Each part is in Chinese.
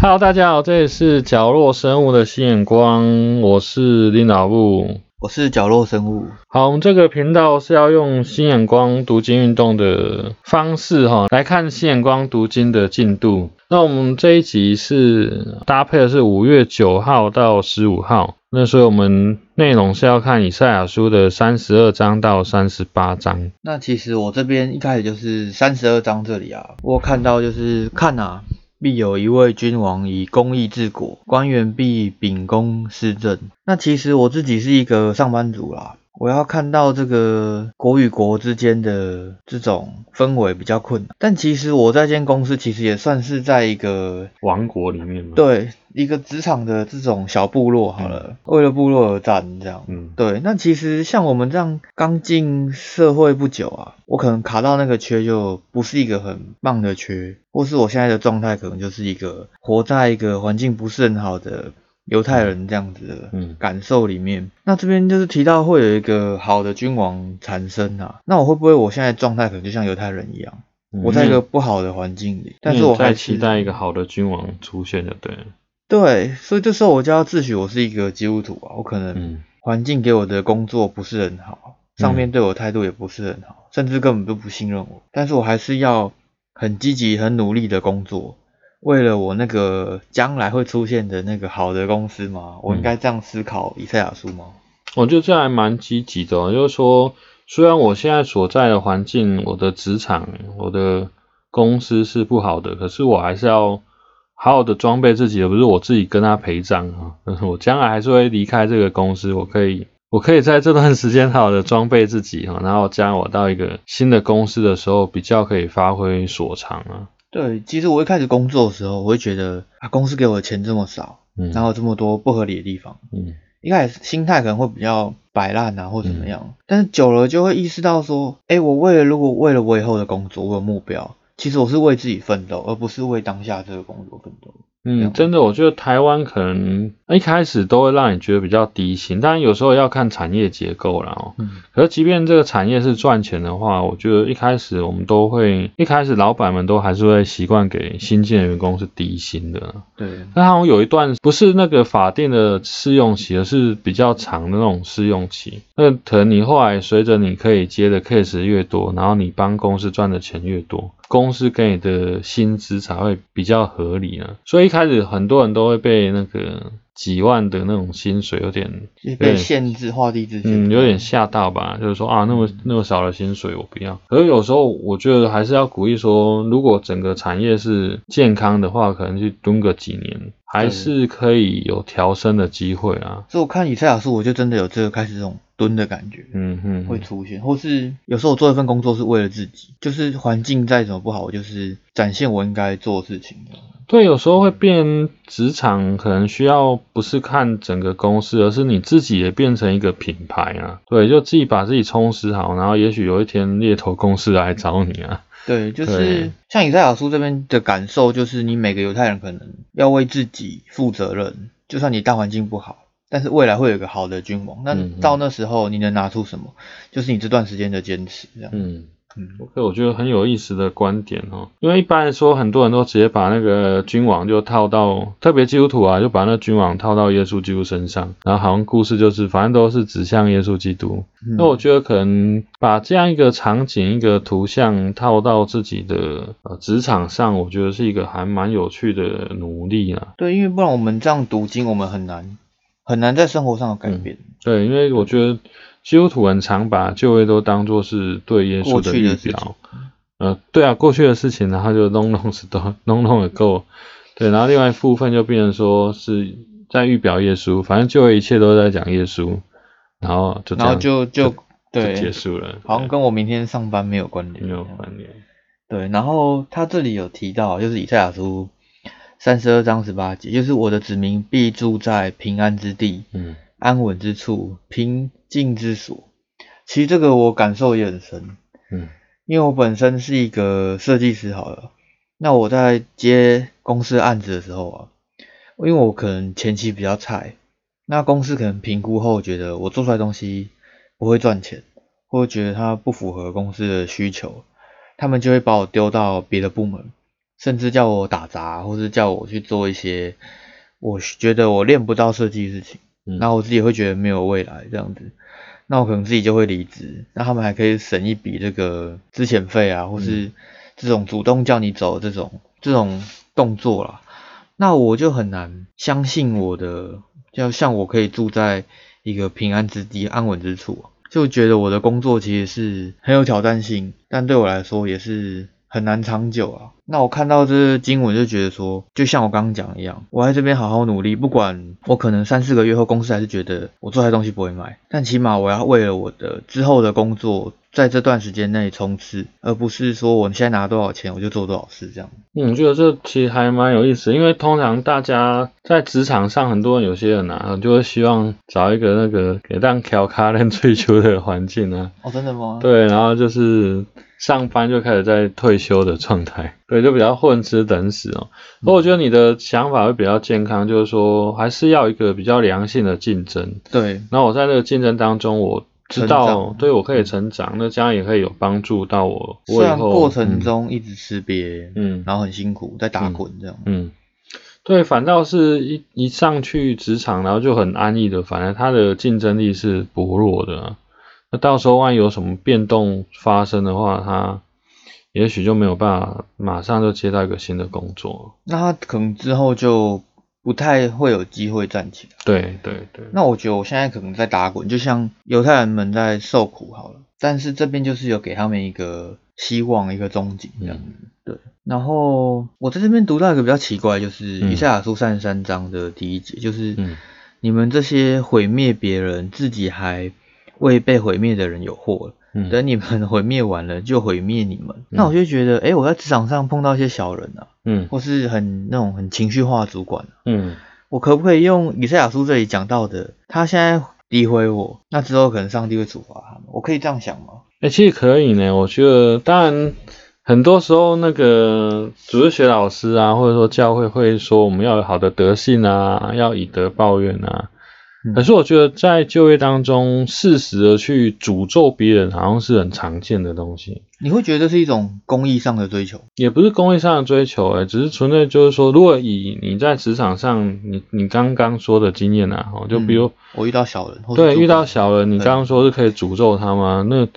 Hello，大家好，这里是角落生物的新眼光，我是林老布，我是角落生物。好，我们这个频道是要用新眼光读经运动的方式哈，来看新眼光读经的进度。那我们这一集是搭配的是五月九号到十五号，那所以我们内容是要看以赛亚书的三十二章到三十八章。那其实我这边一开始就是三十二章这里啊，我看到就是看啊，必有一位君王以公义治国，官员必秉公施政。那其实我自己是一个上班族啦。我要看到这个国与国之间的这种氛围比较困难，但其实我在间公司其实也算是在一个王国里面嘛。对，一个职场的这种小部落好了，为了部落而战这样。嗯，对。那其实像我们这样刚进社会不久啊，我可能卡到那个缺就不是一个很棒的缺，或是我现在的状态可能就是一个活在一个环境不是很好的。犹太人这样子的感受里面，那这边就是提到会有一个好的君王产生啊，那我会不会我现在状态可能就像犹太人一样，我在一个不好的环境里，但是我还期待一个好的君王出现的，对，对，所以这时候我就要自诩我是一个基督徒啊，我可能环境给我的工作不是很好，上面对我态度也不是很好，甚至根本都不信任我，但是我还是要很积极、很努力的工作。为了我那个将来会出现的那个好的公司吗？我应该这样思考以赛亚书吗？我觉得这还蛮积极的，就是说，虽然我现在所在的环境，我的职场，我的公司是不好的，可是我还是要好好的装备自己，而不是我自己跟他陪葬啊。我将来还是会离开这个公司，我可以，我可以在这段时间好好的装备自己哈，然后将我到一个新的公司的时候，比较可以发挥所长啊。对，其实我一开始工作的时候，我会觉得啊，公司给我的钱这么少，嗯，然后这么多不合理的地方，嗯，一开始心态可能会比较摆烂啊，或怎么样，但是久了就会意识到说，哎，我为了如果为了我以后的工作，我有目标，其实我是为自己奋斗，而不是为当下这个工作奋斗。嗯，真的，我觉得台湾可能一开始都会让你觉得比较低薪，但有时候要看产业结构了哦。嗯。可是即便这个产业是赚钱的话，我觉得一开始我们都会，一开始老板们都还是会习惯给新进的员工是低薪的。对。那好像有一段不是那个法定的试用期，而是比较长的那种试用期。那可能你后来随着你可以接的 case 越多，然后你帮公司赚的钱越多。公司给你的薪资才会比较合理呢，所以一开始很多人都会被那个几万的那种薪水有点被限制、画地自限，嗯，有点吓到吧？就是说啊，那么那么少的薪水我不要。可是有时候我觉得还是要鼓励说，如果整个产业是健康的话，可能去蹲个几年，还是可以有调升的机会啊。所以我看以赛亚书，我就真的有这个开始这种。蹲的感觉，嗯哼，会出现，或是有时候我做一份工作是为了自己，就是环境再怎么不好，我就是展现我应该做的事情。对，有时候会变职场，可能需要不是看整个公司，而是你自己也变成一个品牌啊。对，就自己把自己充实好，然后也许有一天猎头公司来找你啊。对，就是像以赛亚书这边的感受，就是你每个犹太人可能要为自己负责任，就算你大环境不好。但是未来会有一个好的君王，那到那时候你能拿出什么？就是你这段时间的坚持，这样。嗯嗯，OK，我觉得很有意思的观点哦。因为一般来说，很多人都直接把那个君王就套到，特别基督徒啊，就把那君王套到耶稣基督身上，然后好像故事就是反正都是指向耶稣基督。那我觉得可能把这样一个场景、一个图像套到自己的呃职场上，我觉得是一个还蛮有趣的努力啊。对，因为不然我们这样读经，我们很难。很难在生活上有改变。对，因为我觉得基督徒很常把旧业都当做是对耶稣的预表。呃，对啊，过去的事情，然后就弄弄是都弄弄也够。对，然后另外一部分就变成说是在预表耶稣，反正就业一切都在讲耶稣，然后就然后就就对结束了，好像跟我明天上班没有关联。没有关联。对，然后他这里有提到，就是以赛亚书。三十二章十八节，就是我的子民必住在平安之地，嗯，安稳之处，平静之所。其实这个我感受也很深，嗯，因为我本身是一个设计师，好了，那我在接公司案子的时候啊，因为我可能前期比较菜，那公司可能评估后觉得我做出来东西不会赚钱，或者觉得它不符合公司的需求，他们就会把我丢到别的部门。甚至叫我打杂，或是叫我去做一些我觉得我练不到设计事情，那我自己会觉得没有未来这样子，那我可能自己就会离职，那他们还可以省一笔这个资遣费啊，或是这种主动叫你走这种这种动作啦，那我就很难相信我的，就像我可以住在一个平安之地、安稳之处，就觉得我的工作其实是很有挑战性，但对我来说也是。很难长久啊。那我看到这经文就觉得说，就像我刚刚讲一样，我在这边好好努力，不管我可能三四个月后公司还是觉得我做的东西不会卖，但起码我要为了我的之后的工作，在这段时间内冲刺，而不是说我现在拿多少钱我就做多少事这样。嗯，我觉得这其实还蛮有意思，因为通常大家在职场上，很多人有些人啊，就会希望找一个那个给当调卡练退休的环境啊。哦，真的吗？对，然后就是。上班就开始在退休的状态，对，就比较混吃等死哦。不过我觉得你的想法会比较健康，就是说还是要一个比较良性的竞争。对，那我在这个竞争当中，我知道，对我可以成长，那这样也可以有帮助到我。虽然过程中一直吃瘪，嗯，然后很辛苦，在打滚这样。嗯，对，反倒是一一上去职场，然后就很安逸的，反而他的竞争力是薄弱的。那到时候万一有什么变动发生的话，他也许就没有办法马上就接到一个新的工作。那他可能之后就不太会有机会站起来。对对对。那我觉得我现在可能在打滚，就像犹太人们在受苦好了。但是这边就是有给他们一个希望，一个终景这样子。对。然后我在这边读到一个比较奇怪，就是以赛亚书三十三章的第一节，就是你们这些毁灭别人，自己还。为被毁灭的人有祸了，等你们 毁灭完了就毁灭你们。那我就觉得，哎，我在职场上碰到一些小人啊，嗯，或是很那种很情绪化的主管，嗯，我可不可以用以赛亚书这里讲到的，他现在诋毁我，那之后可能上帝会处罚他们，我可以这样想吗？哎，其实可以呢，我觉得，当然很多时候那个主日学老师啊，或者说教会会说我们要有好的德性啊，要以德报怨啊。可是我觉得在就业当中，适时的去诅咒别人，好像是很常见的东西。你会觉得是一种公益上的追求？也不是公益上的追求，哎，只是纯粹就是说，如果以你在职场上，你你刚刚说的经验啊，就比如我遇到小人，对，遇到小人，你刚刚说是可以诅咒他吗？那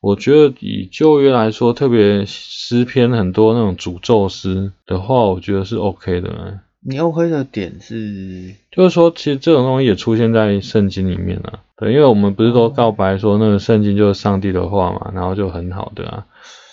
我觉得以就业来说，特别诗篇很多那种诅咒诗的话，我觉得是 OK 的。你 OK 的点是，就是说，其实这种东西也出现在圣经里面了，对，因为我们不是都告白说那个圣经就是上帝的话嘛，然后就很好的啊，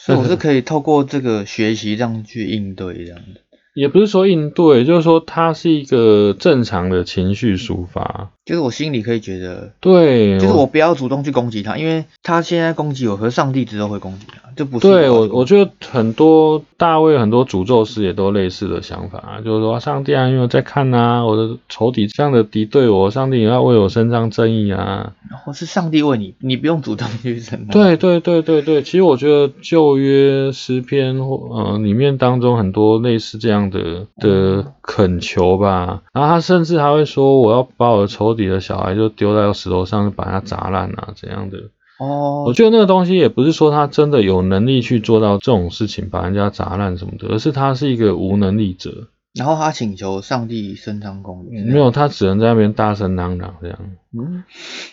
所以我是可以透过这个学习这样去应对这样的。也不是说应对，就是说它是一个正常的情绪抒发，就是我心里可以觉得，对，就是我不要主动去攻击他，因为他现在攻击我，和上帝之后会攻击他，就不是。对我，我觉得很多大卫很多诅咒师也都类似的想法，就是说上帝啊，因为我在看啊，我的仇敌这样的敌对我，上帝也要为我伸张正义啊。或是上帝为你，你不用主动去承担。对对对对对，其实我觉得旧约诗篇或呃里面当中很多类似这样。的的恳求吧，然后他甚至还会说：“我要把我的仇敌的小孩就丢在石头上，把它砸烂啊，怎样的？”哦，我觉得那个东西也不是说他真的有能力去做到这种事情，把人家砸烂什么的，而是他是一个无能力者。然后他请求上帝伸张公义，没有，他只能在那边大声嚷嚷这样。嗯，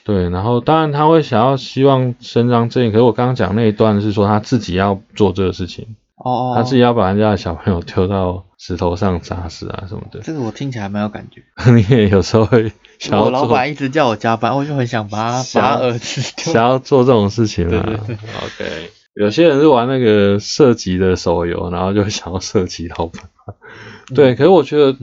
对，然后当然他会想要希望伸张正义，可是我刚刚讲那一段是说他自己要做这个事情。哦，他自己要把人家的小朋友丢到石头上砸死啊什么的，这个我听起来蛮有感觉。你也有时候会想要我老板一直叫我加班，我就很想把他把儿子想要做这种事情啊。OK，有些人是玩那个射击的手游，然后就想要射击老板。对，可是我觉得。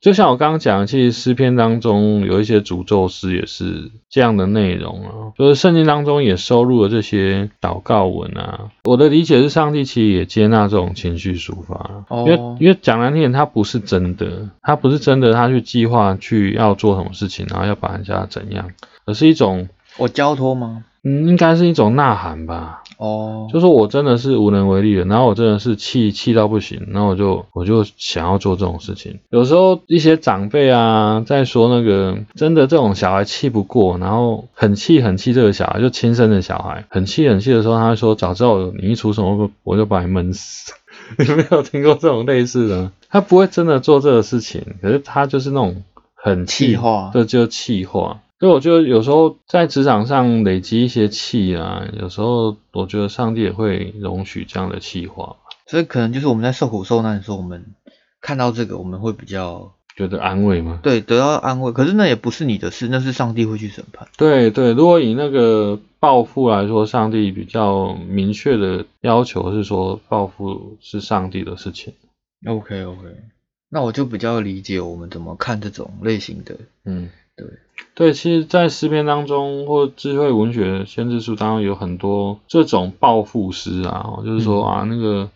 就像我刚刚讲，其实诗篇当中有一些诅咒诗也是这样的内容啊，就是圣经当中也收录了这些祷告文啊。我的理解是，上帝其实也接纳这种情绪抒发，因为因为讲难听点，他不是真的，他不是真的，他去计划去要做什么事情，然后要把人家怎样，而是一种我交托吗？嗯，应该是一种呐喊吧。哦，就说我真的是无能为力了，然后我真的是气气到不行，然后我就我就想要做这种事情。有时候一些长辈啊，在说那个真的这种小孩气不过，然后很气很气这个小孩，就亲生的小孩，很气很气的时候，他说早知道你一出手，我我就把你闷死。你没有听过这种类似的？他不会真的做这个事情，可是他就是那种很气化，这就气化。所以我觉得有时候在职场上累积一些气啊，有时候我觉得上帝也会容许这样的气化。所以可能就是我们在受苦受难的时候，我们看到这个，我们会比较觉得安慰吗？对，得到安慰。可是那也不是你的事，那是上帝会去审判。对对，如果以那个报复来说，上帝比较明确的要求是说，报复是上帝的事情。OK OK，那我就比较理解我们怎么看这种类型的。嗯，对对，其实，在诗篇当中或智慧文学先知书当中，有很多这种报复诗啊，就是说啊那个。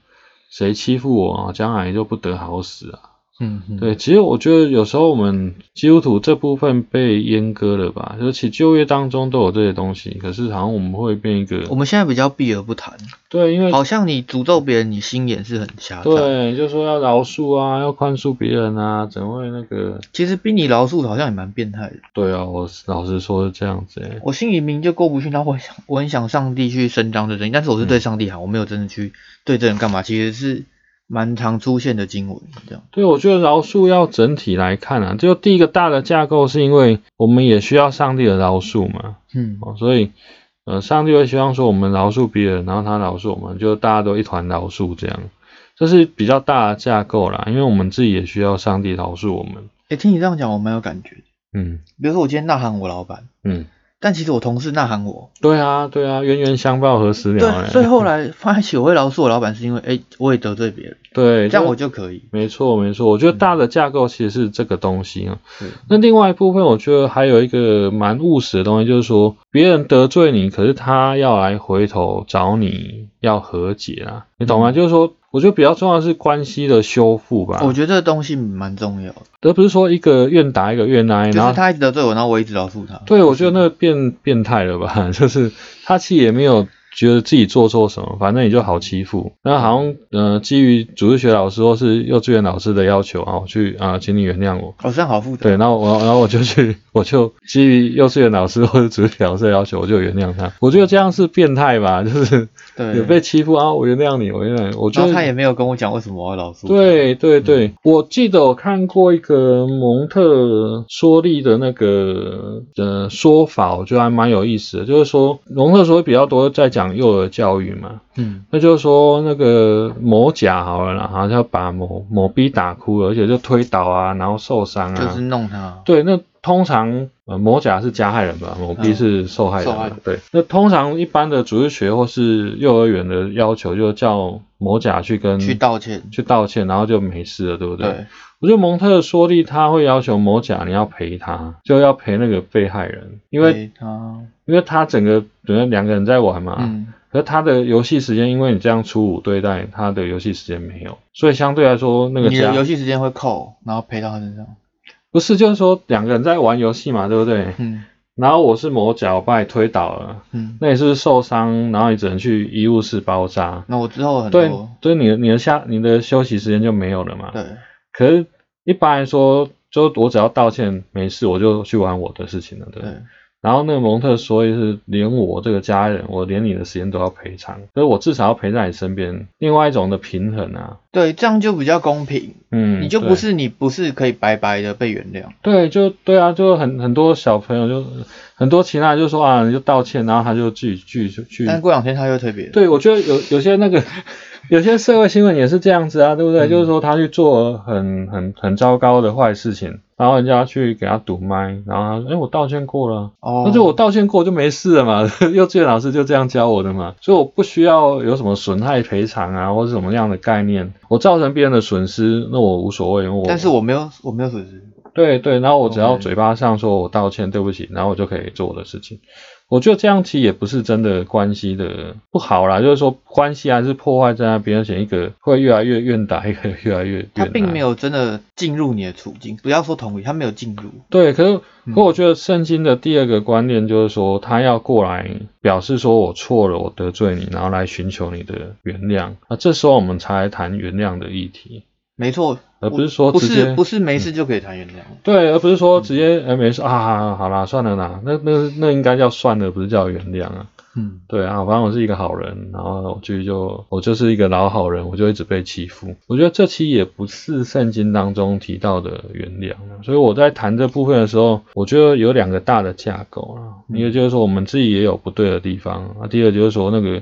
谁欺负我啊，将来就不得好死啊。嗯，对，其实我觉得有时候我们基督徒这部分被阉割了吧，尤其就业当中都有这些东西，可是好像我们会变一个，我们现在比较避而不谈。对，因为好像你诅咒别人，你心眼是很狭窄。对，就说要饶恕啊，要宽恕别人啊，怎会那个？其实逼你饶恕好像也蛮变态的。对啊，我老实说是这样子。我心里明就过不去，然后我想我很想上帝去伸张这正义，但是我是对上帝好，我没有真的去对这人干嘛，其实是。蛮常出现的经文，这样。对，我觉得饶恕要整体来看啊，就第一个大的架构是因为我们也需要上帝的饶恕嘛，嗯，所以呃，上帝会希望说我们饶恕别人，然后他饶恕我们，就大家都一团饶恕这样，这是比较大的架构啦，因为我们自己也需要上帝饶恕我们。哎，听你这样讲，我蛮有感觉嗯，比如说我今天呐喊我老板，嗯。但其实我同事呐喊我，对啊，对啊，冤冤相报何时了？对，所以后来放在一起，我会饶恕我老板，是因为哎，我也得罪别人，对，这样我就可以。没错，没错，我觉得大的架构其实是这个东西啊。那另外一部分，我觉得还有一个蛮务实的东西，就是说别人得罪你，可是他要来回头找你要和解啊，你懂吗？就是说。我觉得比较重要的是关系的修复吧。我觉得这个东西蛮重要的，而不是说一个愿打一个愿挨，然后他一直得罪我，然后我一直饶恕他。对，我觉得那个变变态了吧，就是他其实也没有。觉得自己做错什么，反正你就好欺负。那好像，呃，基于主日学老师或是幼稚园老师的要求啊，我去啊，请你原谅我。哦，这样好负责。对，然后我，然后我就去，我就基于幼稚园老师或者主日学老师的要求，我就原谅他。我觉得这样是变态吧，就是有被欺负啊，我原谅你，我原谅。我觉得他也没有跟我讲为什么我要饶恕。对对对，我记得我看过一个蒙特梭利的那个呃说法，我觉得还蛮有意思的，就是说蒙特梭利比较多在讲。讲幼儿教育嘛，嗯，那就是说那个某甲好了，然后就把某某 B 打哭了，而且就推倒啊，然后受伤啊，就是弄他。对，那通常呃某甲是加害人吧，某 B 是受害人。对，那通常一般的主日学或是幼儿园的要求，就叫某甲去跟去道歉，去道歉，然后就没事了，对不对？对。我觉得蒙特梭利他会要求某甲你要陪他，就要陪那个被害人，因为他因为他整个等于两个人在玩嘛，嗯，可他的游戏时间因为你这样粗鲁对待他的游戏时间没有，所以相对来说那个你的游戏时间会扣，然后赔到他身上。不是，就是说两个人在玩游戏嘛，对不对？嗯。然后我是某甲，我把你推倒了，嗯，那也是受伤，然后你只能去医务室包扎。那我之后很多，对，以你的你的下你的休息时间就没有了嘛。对。可是。一般来说，就我只要道歉没事，我就去玩我的事情了，对。然后那个蒙特说是连我这个家人，我连你的时间都要赔偿，所以我至少要陪在你身边。另外一种的平衡啊，对，这样就比较公平。嗯，你就不是你不是可以白白的被原谅。对，就对啊，就很很多小朋友就很多其他人就说啊，你就道歉，然后他就自己去去。但过两天他又特别。对，我觉得有有些那个。有些社会新闻也是这样子啊，对不对？就是说他去做很很很糟糕的坏事情，然后人家去给他堵麦，然后他说：“哎，我道歉过了。”哦，那就我道歉过就没事了嘛。幼稚园老师就这样教我的嘛，所以我不需要有什么损害赔偿啊，或者什么样的概念。我造成别人的损失，那我无所谓，因为我但是我没有我没有损失。对对，然后我只要嘴巴上说我道歉，对不起，然后我就可以做我的事情。我觉得这样其实也不是真的关系的不好啦，就是说关系还是破坏在那边，而且一个会越来越怨打，一个越来越他并没有真的进入你的处境，不要说同意，他没有进入。对，可是可我觉得圣经的第二个观念就是说，他要过来表示说我错了，我得罪你，然后来寻求你的原谅那，这时候我们才谈原谅的议题。没错，而不是说不是不是没事就可以谈原谅。对，而不是说直接哎没事啊，好啦算了啦，那那那应该叫算了，不是叫原谅啊。嗯，对啊，反正我是一个好人，然后我就就我就是一个老好人，我就一直被欺负。我觉得这期也不是圣经当中提到的原谅，所以我在谈这部分的时候，我觉得有两个大的架构啊，一个就是说我们自己也有不对的地方啊，第二就是说那个。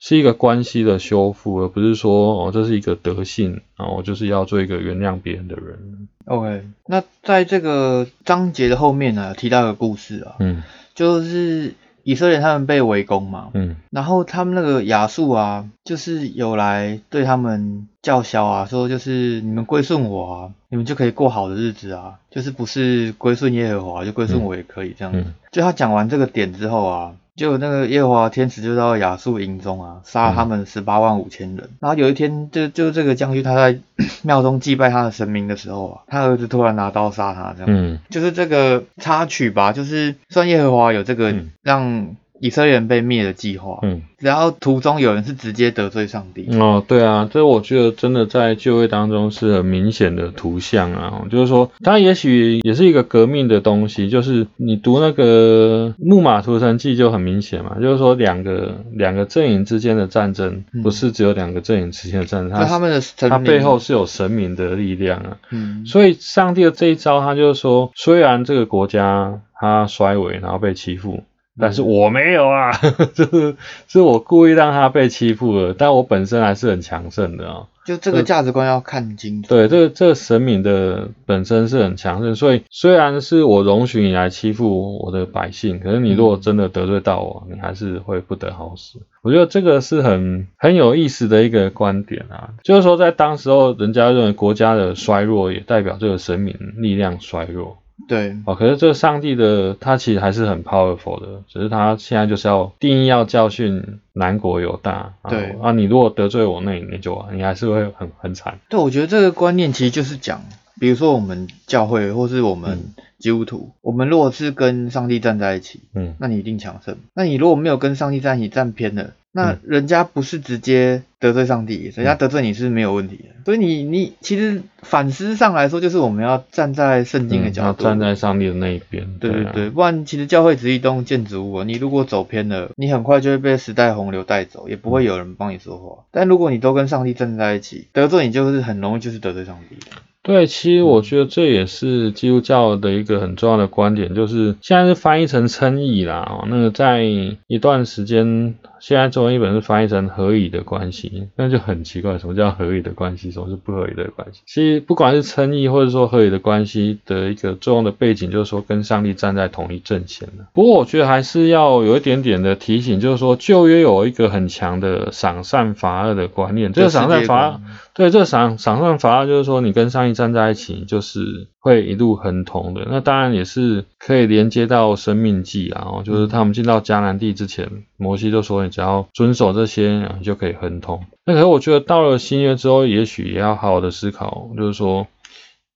是一个关系的修复，而不是说哦，这是一个德性啊，我就是要做一个原谅别人的人。OK，那在这个章节的后面呢，提到一个故事啊，嗯，就是以色列他们被围攻嘛，嗯，然后他们那个亚述啊，就是有来对他们叫嚣啊，说就是你们归顺我啊，你们就可以过好的日子啊，就是不是归顺耶和华就归顺我也可以这样子。就他讲完这个点之后啊。就那个耶和华天使就到亚述营中啊，杀了他们十八万五千人。然后有一天，就就这个将军他在 庙中祭拜他的神明的时候啊，他儿子突然拿刀杀他，这样，嗯，就是这个插曲吧，就是算耶和华有这个让。以色列人被灭的计划，嗯，然后途中有人是直接得罪上帝。哦，对啊，这我觉得真的在就业当中是很明显的图像啊，就是说它也许也是一个革命的东西，就是你读那个木马屠城记就很明显嘛，就是说两个两个阵营之间的战争不是只有两个阵营之间的战争，它他们的它背后是有神明的力量啊，嗯，所以上帝的这一招，他就是说，虽然这个国家它衰微，然后被欺负。但是我没有啊，就是是我故意让他被欺负了，但我本身还是很强盛的啊。就这个价值观要看清楚。对，这个这个神明的本身是很强盛，所以虽然是我容许你来欺负我的百姓，可是你如果真的得罪到我，你还是会不得好死。我觉得这个是很很有意思的一个观点啊，就是说在当时候，人家认为国家的衰弱也代表这个神明力量衰弱。对，哦，可是这个上帝的他其实还是很 powerful 的，只是他现在就是要定义要教训南国有大。对，啊，你如果得罪我，那你就你还是会很很惨。对，我觉得这个观念其实就是讲，比如说我们教会或是我们基督徒，我们如果是跟上帝站在一起，嗯，那你一定强盛。那你如果没有跟上帝站一起，站偏了。那人家不是直接得罪上帝，人家得罪你是没有问题的。所以你你其实反思上来说，就是我们要站在圣经的角度，站在上帝的那一边。对对对，不然其实教会只是一栋建筑物，你如果走偏了，你很快就会被时代洪流带走，也不会有人帮你说话。但如果你都跟上帝站在一起，得罪你就是很容易就是得罪上帝。对，其实我觉得这也是基督教的一个很重要的观点，就是现在是翻译成称义啦。哦，那个在一段时间，现在中文译本是翻译成合以的关系，那就很奇怪，什么叫合以的关系，什么是不合以的关系？其实不管是称义或者说合以的关系的一个重要的背景，就是说跟上帝站在同一阵线的。不过我觉得还是要有一点点的提醒，就是说旧约有一个很强的赏善罚恶的观念，这个赏善罚。对，这赏赏善罚恶就是说，你跟上帝站在一起，就是会一路亨通的。那当然也是可以连接到生命记啊，就是他们进到迦南地之前，摩西就说，你只要遵守这些，你就可以亨通。那可是我觉得到了新约之后，也许也要好好的思考，就是说，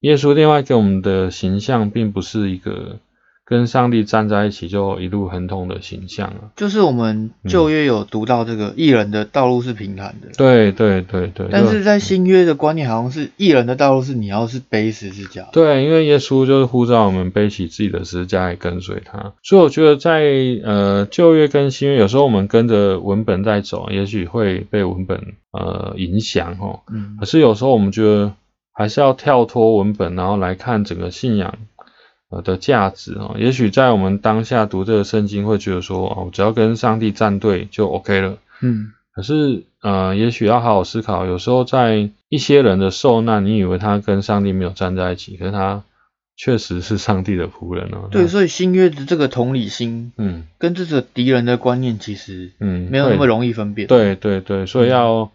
耶稣另外给我们的形象，并不是一个。跟上帝站在一起就一路亨通的形象啊，就是我们旧约有读到这个艺人的道路是平坦的，对对对对。但是在新约的观念好像是艺人的道路是你要是背十字架，对，因为耶稣就是呼召我们背起自己的十字架来跟随他，所以我觉得在呃旧约跟新约有时候我们跟着文本在走，也许会被文本呃影响哦，嗯，可是有时候我们觉得还是要跳脱文本，然后来看整个信仰。呃的价值哦，也许在我们当下读这个圣经会觉得说哦，只要跟上帝站队就 OK 了。嗯，可是呃，也许要好好思考，有时候在一些人的受难，你以为他跟上帝没有站在一起，可是他确实是上帝的仆人哦。对，所以新约的这个同理心，嗯，跟这个敌人的观念其实，嗯，没有那么容易分辨。对对对，所以要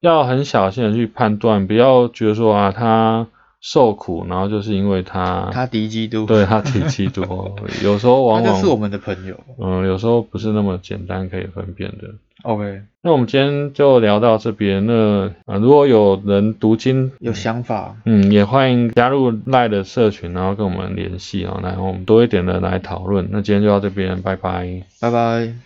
要很小心的去判断，不要觉得说啊他。受苦，然后就是因为他，他敌基督，对他敌基督，有时候往往是我们的朋友，嗯，有时候不是那么简单可以分辨的。OK，那我们今天就聊到这边。那啊，如果有人读经有想法，嗯，也欢迎加入赖的社群，然后跟我们联系啊，然后我们多一点的来讨论。那今天就到这边，拜拜，拜拜。